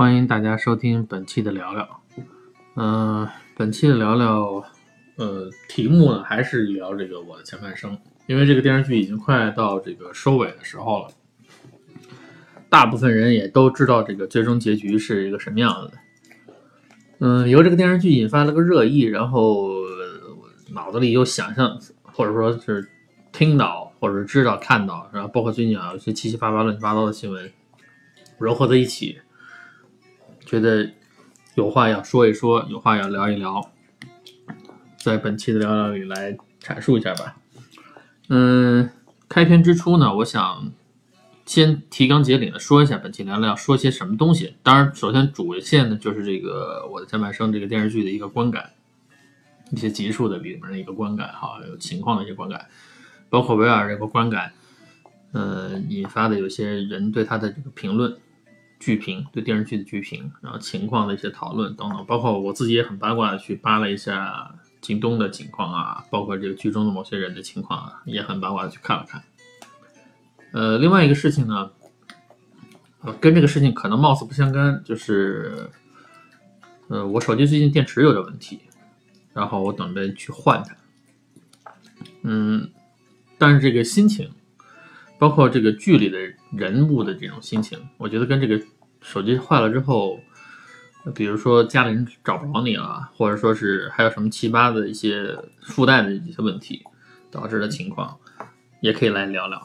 欢迎大家收听本期的聊聊。嗯、本期的聊聊，呃，题目呢还是聊这个《我的前半生》，因为这个电视剧已经快到这个收尾的时候了，大部分人也都知道这个最终结局是一个什么样子的。嗯，由这个电视剧引发了个热议，然后脑子里又想象，或者说是听到，或者知道、看到，然后包括最近啊有一些七七八八、乱七八糟的新闻融合在一起，觉得有话要说一说，有话要聊一聊，在本期的聊聊里来阐述一下吧。嗯，开篇之初呢，我想先提纲挈领的说一下本期聊聊说些什么东西。当然，首先主线呢就是这个《我的前半生》这个电视剧的一个观感，一些集数的里面的一个观感，哈，有情况的一些观感，包括围绕这个观感，呃，引发的有些人对他的这个评论、剧评，对电视剧的剧评，然后情况的一些讨论等等，包括我自己也很八卦的去扒了一下京东的情况啊，包括这个剧中的某些人的情况啊，也很八卦的去看了看。呃，另外一个事情呢，呃，跟这个事情可能貌似不相干，就是，呃，我手机最近电池有点问题，然后我准备去换它。嗯，但是这个心情，包括这个剧里的人物的这种心情，我觉得跟这个手机坏了之后，比如说家里人找不着你了，或者说是还有什么奇葩的一些附带的一些问题导致的情况，也可以来聊聊，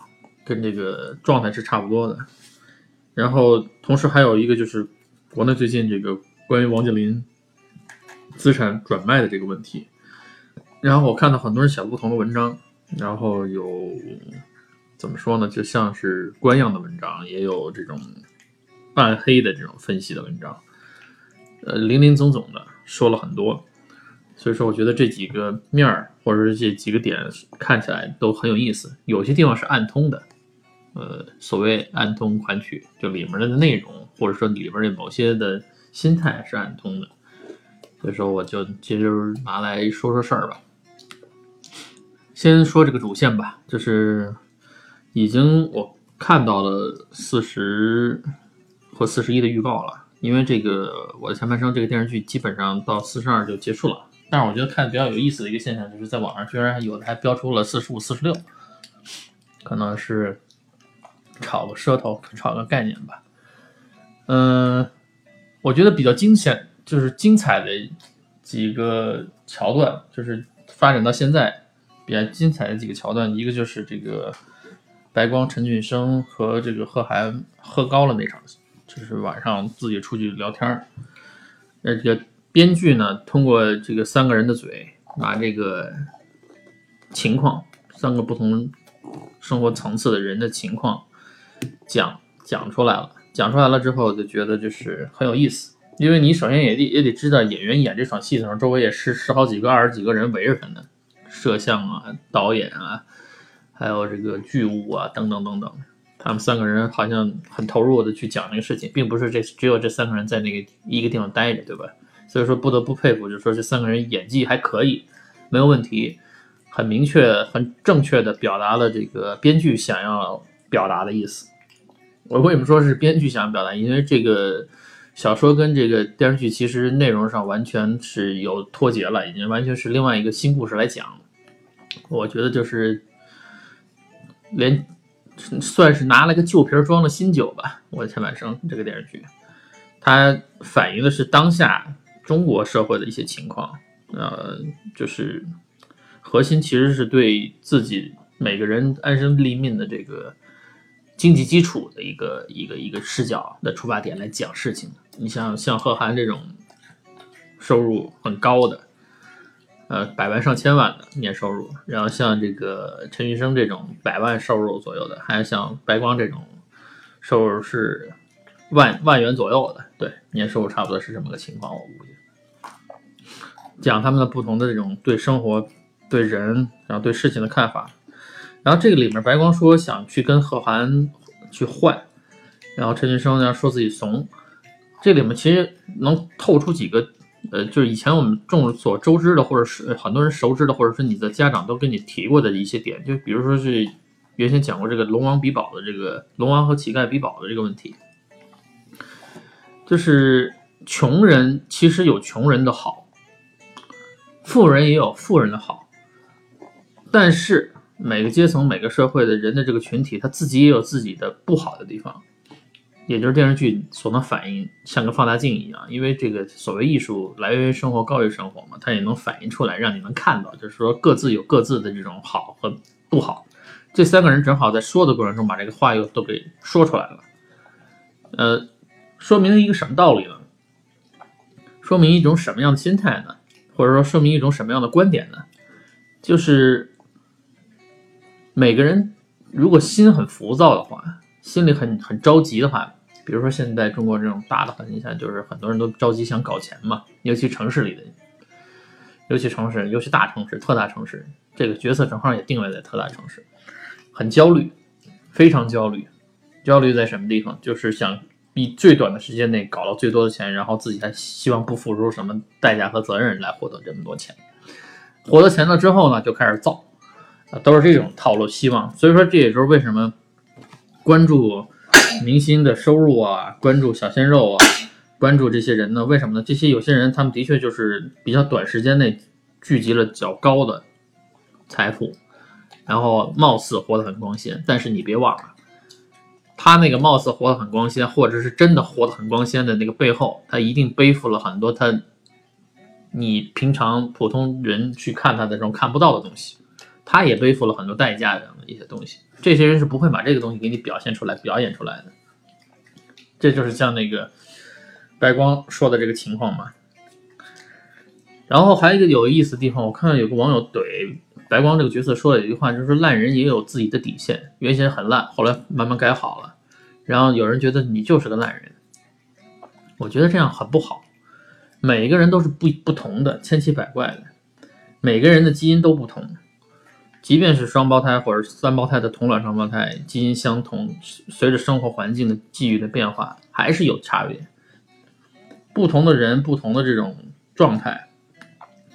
跟这个状态是差不多的。然后同时还有一个就是国内最近这个关于王健林资产转卖的这个问题，然后我看到很多人写不同的文章，然后有怎么说呢，就像是官样的文章，也有这种暗黑的这种分析的文章，呃，林林总总的说了很多。所以说，我觉得这几个面儿或者是这几个点看起来都很有意思，有些地方是暗通的，呃，所谓暗通款曲，就里面的内容或者说里面的某些的心态是暗通的。所以说，我就接着拿来说说事儿吧。先说这个主线吧，就是已经我看到了四十或四十一的预告了，因为这个《我的前半生》这个电视剧基本上到四十二就结束了。但是我觉得看比较有意思的一个现象，就是在网上居然有的还标出了四十五、四十六，可能是炒个噱头，炒个概念吧。嗯，我觉得比较惊险，就是精彩的几个桥段，就是发展到现在比较精彩的几个桥段，一个就是这个白光、陈俊生和这个贺涵喝高了那场戏，就是晚上自己出去聊天儿，呃，这个编剧呢通过这个三个人的嘴，把这个情况，三个不同生活层次的人的情况讲讲出来了。讲出来了之后，就觉得就是很有意思，因为你首先也得也得知道演员演这场戏的时候，周围也是十好几个、二十几个人围着他呢，摄像啊、导演啊，还有这个剧务啊等等等等，他们三个人好像很投入的去讲这个事情，并不是这只有这三个人在那个一个地方待着，对吧？所以说不得不佩服，就是说这三个人演技还可以，没有问题，很明确、很正确的表达了这个编剧想要表达的意思。我为什么说是编剧想要表达？因为这个小说跟这个电视剧其实内容上完全是有脱节了，已经完全是另外一个新故事来讲。我觉得就是连算是拿了个旧瓶装了新酒吧。我的前半生这个电视剧，它反映的是当下中国社会的一些情况，呃，就是核心其实是对自己每个人安身立命的这个。经济基础的一个一个一个视角的出发点来讲事情。你像像贺涵这种收入很高的，呃，百万上千万的年收入，然后像这个陈玉生这种百万收入左右的，还有像白光这种收入是万万元左右的，对，年收入差不多是这么个情况，我估计。讲他们的不同的这种对生活、对人，然后对事情的看法。然后这个里面，白光说想去跟贺涵去换，然后陈俊生呢说自己怂。这里面其实能透出几个，呃，就是以前我们众所周知的，或者是很多人熟知的，或者是你的家长都跟你提过的一些点，就比如说是原先讲过这个龙王比宝的这个龙王和乞丐比宝的这个问题。就是穷人其实有穷人的好，富人也有富人的好，但是每个阶层、每个社会的人的这个群体，他自己也有自己的不好的地方，也就是电视剧所能反映，像个放大镜一样。因为这个所谓艺术来源于生活，高于生活嘛，它也能反映出来，让你能看到，就是说各自有各自的这种好和不好。这三个人正好在说的过程中，把这个话又都给说出来了，呃。说明了一个什么道理呢？说明一种什么样的心态呢？或者说说明一种什么样的观点呢？就是每个人如果心很浮躁的话，心里很很着急的话，比如说现在中国这种大的环境下，就是很多人都着急想搞钱嘛，尤其城市里的，尤其城市，尤其大城市、特大城市，这个角色正好也定位在特大城市，很焦虑，非常焦虑。焦虑在什么地方？就是想。以最短的时间内搞到最多的钱，然后自己还希望不付出什么代价和责任来获得这么多钱。获得钱了之后呢，就开始造，啊，都是这种套路。希望，所以说这也就是为什么关注明星的收入啊，关注小鲜肉啊，关注这些人呢？为什么呢？这些有些人他们的确就是比较短时间内聚集了较高的财富，然后貌似活得很光鲜，但是你别忘了。他那个貌似活得很光鲜，或者是真的活得很光鲜的那个背后，他一定背负了很多他你平常普通人去看他的这种看不到的东西，他也背负了很多代价的一些东西。这些人是不会把这个东西给你表现出来、表演出来的。这就是像那个白光说的这个情况嘛。然后还有一个有意思的地方，我看到有个网友怼。白光这个角色说了一句话，就是烂人也有自己的底线。原先很烂，后来慢慢改好了。然后有人觉得你就是个烂人，我觉得这样很不好。每个人都是不不同的，千奇百怪的，每个人的基因都不同。即便是双胞胎或者三胞胎的同卵双胞胎，基因相同，随着生活环境的际遇的变化，还是有差别。不同的人，不同的这种状态，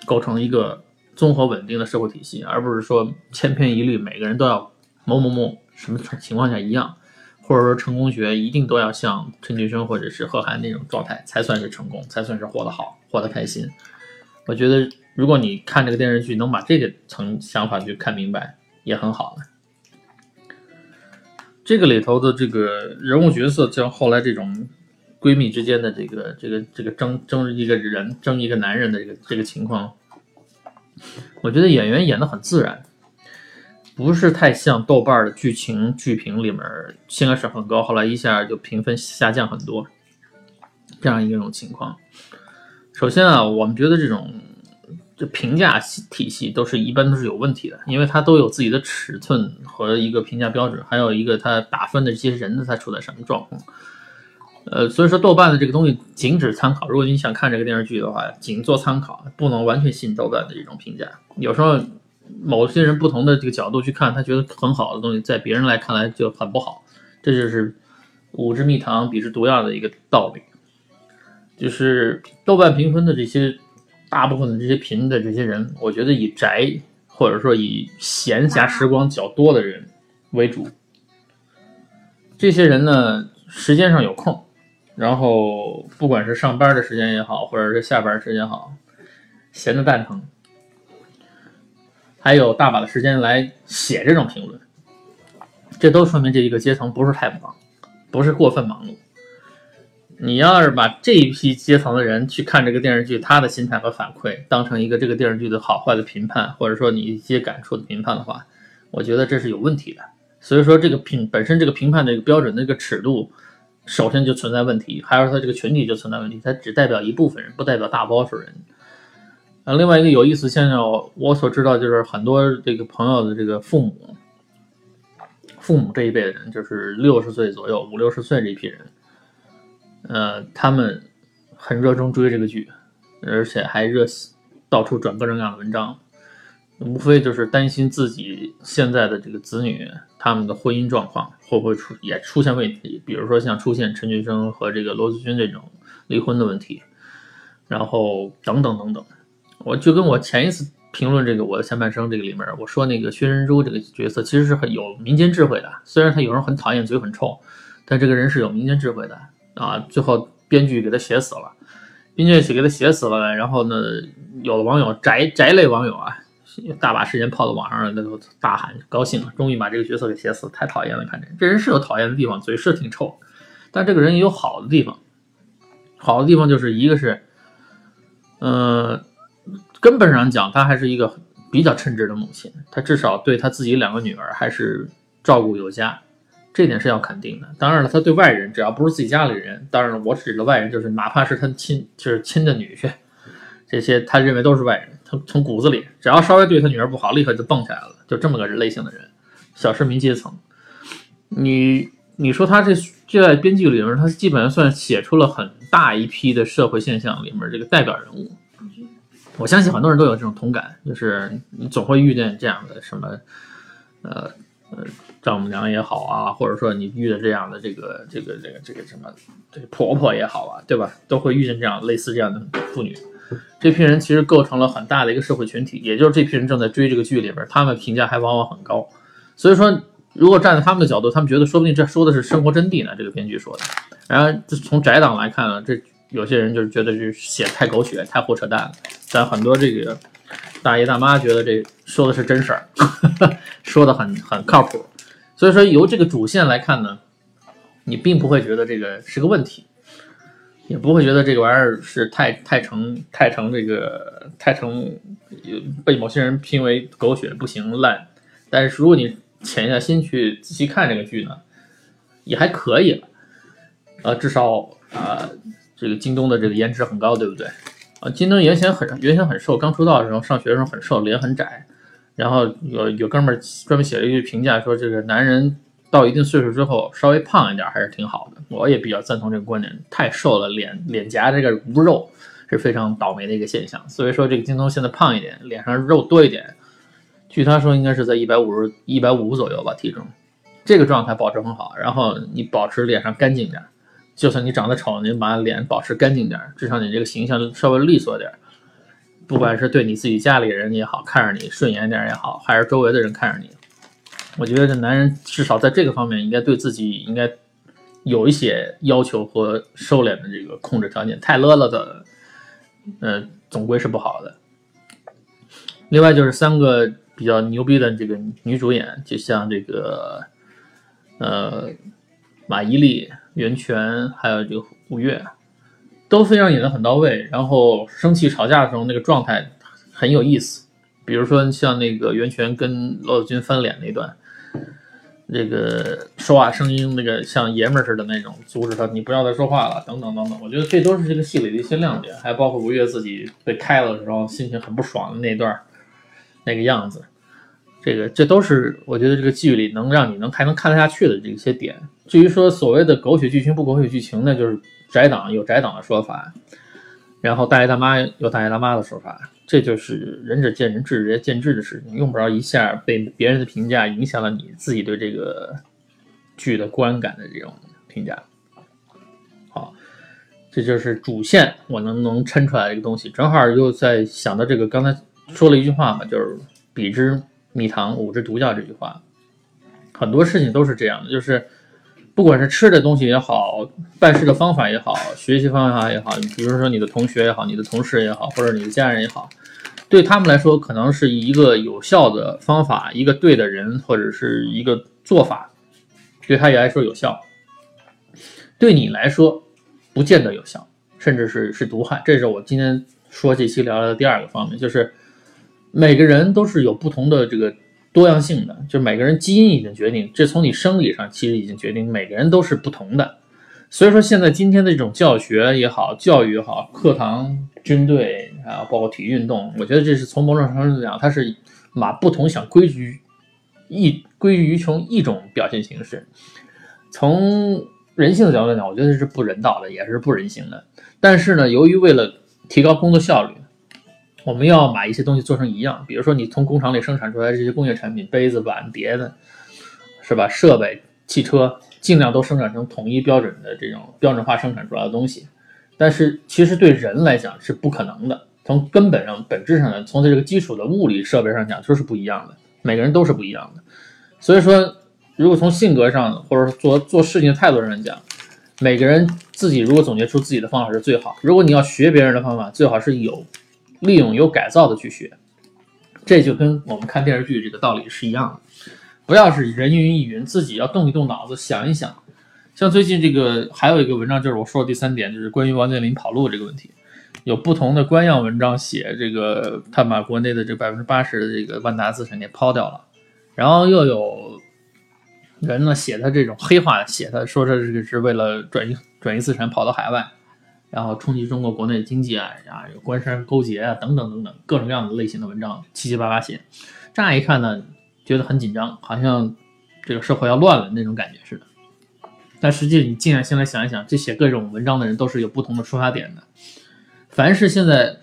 构成一个。综合稳定的社会体系，而不是说千篇一律，每个人都要某某某什么情况下一样，或者说成功学一定都要像陈俊生或者是贺涵那种状态才算是成功，才算是活得好，活得开心。我觉得，如果你看这个电视剧能把这个层想法去看明白，也很好了。这个里头的这个人物角色，像后来这种闺蜜之间的这个这个这个争争一个人争一个男人的这个这个情况。我觉得演员演的很自然，不是太像豆瓣的剧情剧评里面，先开始很高，后来一下就评分下降很多，这样一种情况。首先啊，我们觉得这种这评价体系都是一般都是有问题的，因为它都有自己的尺寸和一个评价标准，还有一个它打分的这些人他处在什么状况。呃，所以说豆瓣的这个东西仅止参考。如果你想看这个电视剧的话，仅做参考，不能完全信豆瓣的这种评价。有时候某些人不同的这个角度去看，他觉得很好的东西，在别人来看来就很不好。这就是五支蜜糖，比之毒药的一个道理。就是豆瓣评分的这些大部分的这些评的这些人，我觉得以宅或者说以闲暇时光较多的人为主。这些人呢，时间上有空。然后，不管是上班的时间也好，或者是下班时间好，闲的蛋疼，还有大把的时间来写这种评论，这都说明这一个阶层不是太忙，不是过分忙碌。你要是把这一批阶层的人去看这个电视剧，他的心态和反馈当成一个这个电视剧的好坏的评判，或者说你一些感触的评判的话，我觉得这是有问题的。所以说，这个评本身这个评判的一个标准的一个尺度。首先就存在问题，还有它这个群体就存在问题，它只代表一部分人，不代表大多数人。啊，另外一个有意思现象，我所知道就是很多这个朋友的这个父母，父母这一辈的人，就是六十岁左右、五六十岁这一批人，呃，他们很热衷追这个剧，而且还热到处转各种各样的文章。无非就是担心自己现在的这个子女，他们的婚姻状况会不会出也出现问题，比如说像出现陈俊生和这个罗子君这种离婚的问题，然后等等等等。我就跟我前一次评论这个我的前半生这个里面，我说那个薛仁珠这个角色其实是很有民间智慧的，虽然他有人很讨厌，嘴很臭，但这个人是有民间智慧的啊。最后编剧给他写死了，编剧写给他写死了，然后呢，有的网友宅宅类网友啊，大把时间泡到网上了，那都大喊高兴，终于把这个角色给写死，太讨厌了，看这这人是有讨厌的地方，嘴是挺臭，但这个人也有好的地方，好的地方就是一个是，呃，根本上讲他还是一个比较称职的母亲，他至少对他自己两个女儿还是照顾有加。这点是要肯定的。当然了，他对外人，只要不是自己家里人，当然了，我指的外人就是哪怕是他亲，就是亲的女婿，这些他认为都是外人。他从骨子里，只要稍微对他女儿不好，立刻就蹦起来了。就这么个类型的人，小市民阶层。你你说他这这在编剧里面，他基本上算写出了很大一批的社会现象里面这个代表人物。我相信很多人都有这种同感，就是你总会遇见这样的什么，呃呃。丈母娘也好啊，或者说你遇到这样的这个这个这个这个什么这婆婆也好啊，对吧？都会遇见这样类似这样的妇女。这批人其实构成了很大的一个社会群体，也就是这批人正在追这个剧里边，他们评价还往往很高。所以说，如果站在他们的角度，他们觉得说不定这说的是生活真谛呢。这个编剧说的。然后从宅党来看呢，这有些人就是觉得是写太狗血、太胡扯淡了。但很多这个大爷大妈觉得这说的是真事儿，说的很很靠谱。所以说，由这个主线来看呢，你并不会觉得这个是个问题，也不会觉得这个玩意儿是太太成太成这个太成被某些人评为狗血不行烂。但是如果你潜下心去仔细看这个剧呢，也还可以了。呃，至少啊，这个京东的这个颜值很高，对不对？啊，京东原先很原先很瘦，刚出道的时候上学的时候很瘦，脸很窄。然后有有哥们儿专门写了一句评价，说这个男人到一定岁数之后稍微胖一点还是挺好的。我也比较赞同这个观点，太瘦了脸脸颊这个无肉是非常倒霉的一个现象。所以说这个京东现在胖一点，脸上肉多一点，据他说应该是在一百五十一百五左右吧体重，这个状态保持很好。然后你保持脸上干净点，就算你长得丑，你把脸保持干净点，至少你这个形象稍微利索点。不管是对你自己家里人也好，看着你顺眼点也好，还是周围的人看着你，我觉得这男人至少在这个方面应该对自己应该有一些要求和收敛的这个控制条件。太勒了的，呃，总归是不好的。另外就是三个比较牛逼的这个女主演，就像这个呃马伊琍、袁泉，还有这个吴越。都非常演得很到位，然后生气吵架的时候那个状态很有意思。比如说像那个袁泉跟罗子君翻脸那段，这个说话声音那个像爷们儿似的那种，阻止他你不要再说话了，等等等等。我觉得这都是这个戏里的一些亮点，还包括吴越自己被开了的时候心情很不爽的那段那个样子。这个这都是我觉得这个剧里能让你能还能看得下去的这些点。至于说所谓的狗血剧情不狗血剧情那，就是。宅党有宅党的说法，然后大爷大妈有大爷大妈的说法，这就是仁者见仁，智者见智的事情，用不着一下被别人的评价影响了你自己对这个剧的观感的这种评价。好，这就是主线我能能抻出来一个东西，正好又在想到这个刚才说了一句话嘛，就是“比之蜜糖，吾之毒药”这句话，很多事情都是这样的，就是。不管是吃的东西也好，办事的方法也好，学习方法也好，比如说你的同学也好，你的同事也好，或者你的家人也好，对他们来说可能是一个有效的方法，一个对的人或者是一个做法，对他也来说有效。对你来说，不见得有效，甚至是是毒害。这是我今天说这期聊聊的第二个方面，就是每个人都是有不同的这个。多样性的，就每个人基因已经决定，这从你生理上其实已经决定，每个人都是不同的。所以说，现在今天的这种教学也好，教育也好，课堂、军队啊，包括体育运动，我觉得这是从某种程度上讲，它是把不同想归于一归于成一种表现形式。从人性的角度来讲，我觉得是不人道的，也是不人性的。但是呢，由于为了提高工作效率。我们要把一些东西做成一样，比如说你从工厂里生产出来这些工业产品，杯子、碗、碟子，是吧？设备、汽车，尽量都生产成统一标准的这种标准化生产出来的东西。但是其实对人来讲是不可能的，从根本上、本质上的，从这个基础的物理设备上讲，就是不一样的。每个人都是不一样的。所以说，如果从性格上或者说做做事情的态度上讲，每个人自己如果总结出自己的方法是最好。如果你要学别人的方法，最好是有利用、有改造的去学。这就跟我们看电视剧这个道理是一样的，不要是人云亦云，自己要动一动脑子想一想。像最近这个还有一个文章，就是我说的第三点，就是关于王健林跑路这个问题，有不同的官样文章写这个他把国内的这百分之八十的这个万达资产给抛掉了，然后又有人呢写他这种黑话，写他说他这个是为了转移转移资产跑到海外，然后冲击中国国内经济啊啊有官商勾结啊等等等等各种各样的类型的文章七七八八写，乍一看呢觉得很紧张，好像这个社会要乱了那种感觉似的。但实际你静下心来想一想，这写各种文章的人都是有不同的出发点的。凡是现在，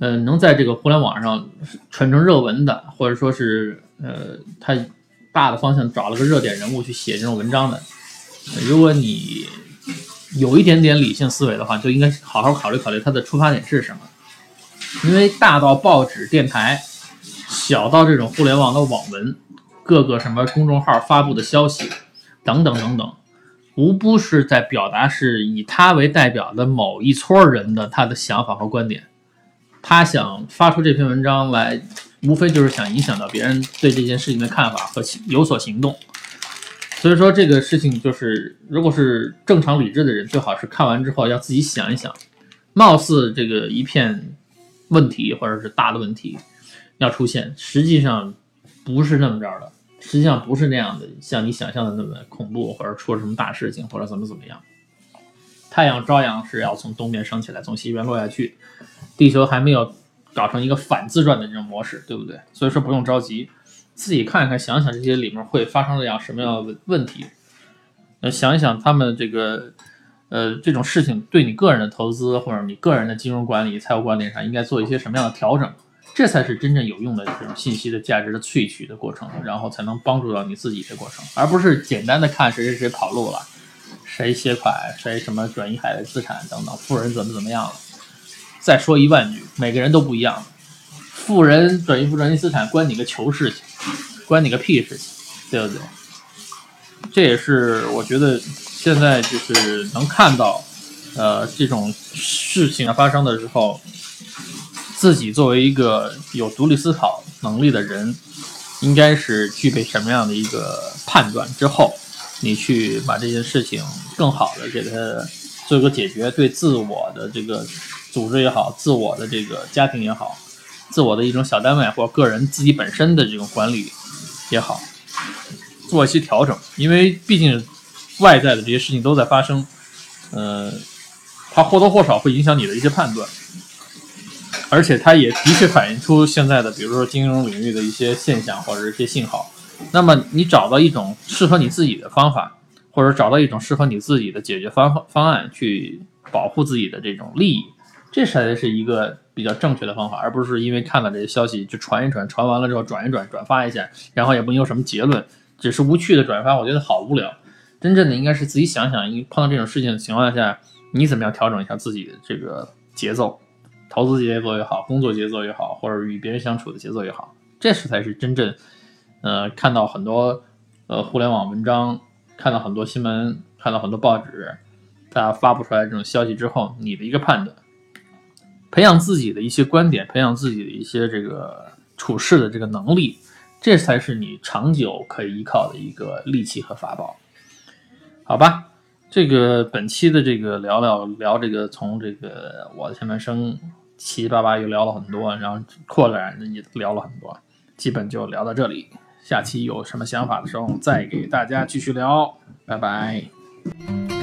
呃，能在这个互联网上传成热文的，或者说是呃，他大的方向找了个热点人物去写这种文章的，如果你有一点点理性思维的话，就应该好好考虑考虑他的出发点是什么。因为大到报纸、电台，小到这种互联网的网文，各个什么公众号发布的消息，等等等等。无不是在表达是以他为代表的某一撮人的他的想法和观点，他想发出这篇文章来，无非就是想影响到别人对这件事情的看法和有所行动。所以说这个事情就是，如果是正常理智的人，最好是看完之后要自己想一想，貌似这个一片问题或者是大的问题要出现，实际上不是那么着的。实际上不是那样的，像你想象的那么恐怖，或者出了什么大事情，或者怎么怎么样。太阳照样是要从东边升起来，从西边落下去。地球还没有搞成一个反自转的这种模式，对不对？所以说不用着急，自己看一看，想想这些里面会发生这样什么样的问题。呃，想一想他们这个呃这种事情对你个人的投资或者你个人的金融管理、财务管理上应该做一些什么样的调整。这才是真正有用的这种信息的价值的萃取的过程，然后才能帮助到你自己的过程，而不是简单的看谁谁谁跑路了，谁携款，谁什么转移海外资产等等，富人怎么怎么样了。再说一万句，每个人都不一样，富人转移不转移资产关你个球事情，关你个屁事情，对不对？这也是我觉得现在就是能看到，呃，这种事情发生的时候。自己作为一个有独立思考能力的人，应该是具备什么样的一个判断之后，你去把这件事情更好的给它做一个解决，对自我的这个组织也好，自我的这个家庭也好，自我的一种小单位或个人自己本身的这种管理也好，做一些调整，因为毕竟外在的这些事情都在发生，呃，它或多或少会影响你的一些判断。而且它也的确反映出现在的，比如说金融领域的一些现象或者一些信号。那么你找到一种适合你自己的方法，或者找到一种适合你自己的解决方方案，去保护自己的这种利益，这才是一个比较正确的方法，而不是因为看了这些消息就传一传，传完了之后转一转，转发一下，然后也不有什么结论，只是无趣的转发，我觉得好无聊。真正的应该是自己想想，碰到这种事情的情况下，你怎么样调整一下自己的这个节奏。投资节奏也好，工作节奏也好，或者与别人相处的节奏也好，这是才是真正，呃，看到很多呃互联网文章，看到很多新闻，看到很多报纸，大家发布出来这种消息之后，你的一个判断，培养自己的一些观点，培养自己的一些这个处事的这个能力，这才是你长久可以依靠的一个利器和法宝，好吧？这个本期的这个聊聊聊这个从这个我的前半生七七八八又聊了很多，然后扩展也聊了很多，基本就聊到这里。下期有什么想法的时候再给大家继续聊，拜拜。